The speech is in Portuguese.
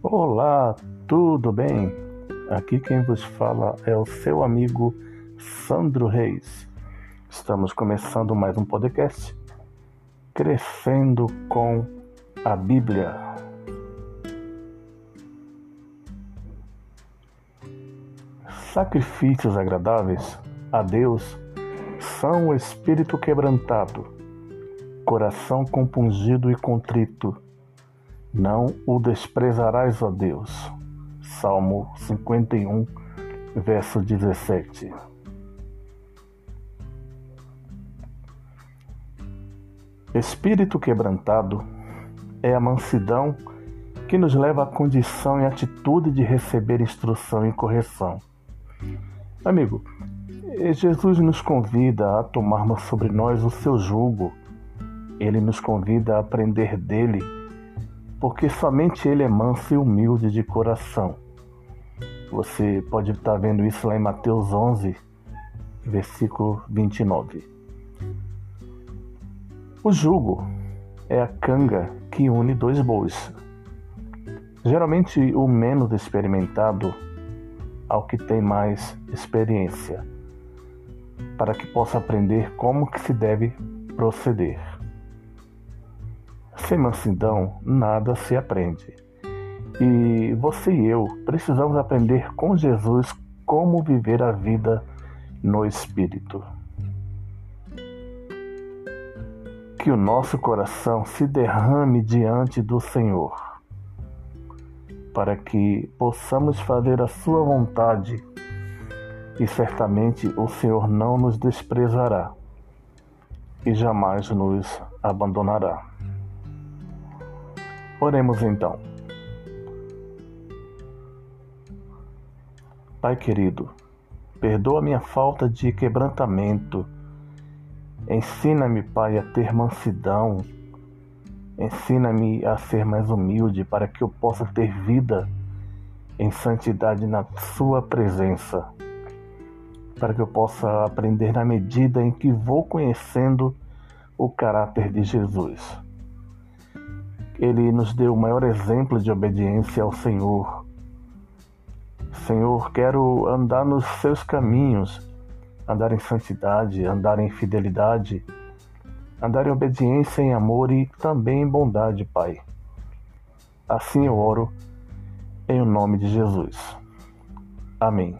Olá, tudo bem? Aqui quem vos fala é o seu amigo Sandro Reis. Estamos começando mais um podcast Crescendo com a Bíblia. Sacrifícios agradáveis a Deus são o espírito quebrantado, coração compungido e contrito não o desprezarás, ó Deus. Salmo 51, verso 17. Espírito quebrantado é a mansidão que nos leva à condição e atitude de receber instrução e correção. Amigo, Jesus nos convida a tomarmos sobre nós o seu jugo. Ele nos convida a aprender dele porque somente ele é manso e humilde de coração. Você pode estar vendo isso lá em Mateus 11, versículo 29. O jugo é a canga que une dois bois. Geralmente o menos experimentado ao que tem mais experiência, para que possa aprender como que se deve proceder. Sem mansidão, nada se aprende. E você e eu precisamos aprender com Jesus como viver a vida no Espírito. Que o nosso coração se derrame diante do Senhor, para que possamos fazer a Sua vontade e certamente o Senhor não nos desprezará e jamais nos abandonará. Oremos então. Pai querido, perdoa minha falta de quebrantamento. Ensina-me, Pai, a ter mansidão. Ensina-me a ser mais humilde para que eu possa ter vida em santidade na Sua presença. Para que eu possa aprender na medida em que vou conhecendo o caráter de Jesus ele nos deu o maior exemplo de obediência ao Senhor. Senhor, quero andar nos seus caminhos, andar em santidade, andar em fidelidade, andar em obediência, em amor e também em bondade, Pai. Assim eu oro em nome de Jesus. Amém.